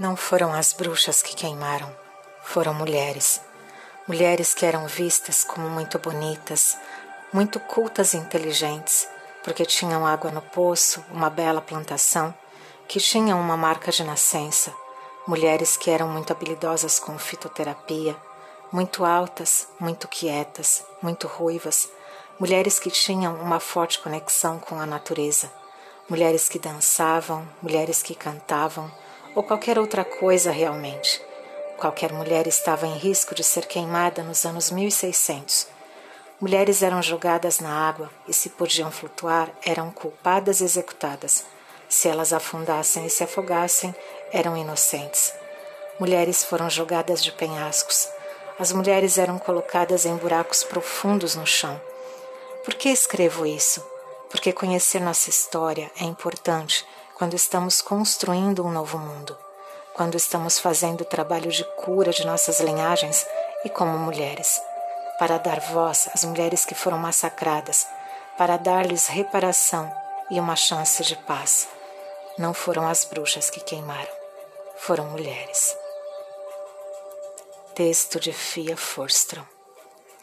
Não foram as bruxas que queimaram, foram mulheres. Mulheres que eram vistas como muito bonitas, muito cultas e inteligentes, porque tinham água no poço, uma bela plantação, que tinham uma marca de nascença. Mulheres que eram muito habilidosas com fitoterapia, muito altas, muito quietas, muito ruivas. Mulheres que tinham uma forte conexão com a natureza. Mulheres que dançavam, mulheres que cantavam, ou qualquer outra coisa realmente. Qualquer mulher estava em risco de ser queimada nos anos 1600. Mulheres eram jogadas na água e, se podiam flutuar, eram culpadas e executadas. Se elas afundassem e se afogassem, eram inocentes. Mulheres foram jogadas de penhascos. As mulheres eram colocadas em buracos profundos no chão. Por que escrevo isso? Porque conhecer nossa história é importante quando estamos construindo um novo mundo, quando estamos fazendo o trabalho de cura de nossas linhagens e como mulheres, para dar voz às mulheres que foram massacradas, para dar-lhes reparação e uma chance de paz. Não foram as bruxas que queimaram, foram mulheres. Texto de Fia Forstrom.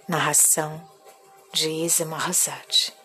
Narração de Isa Mahazade.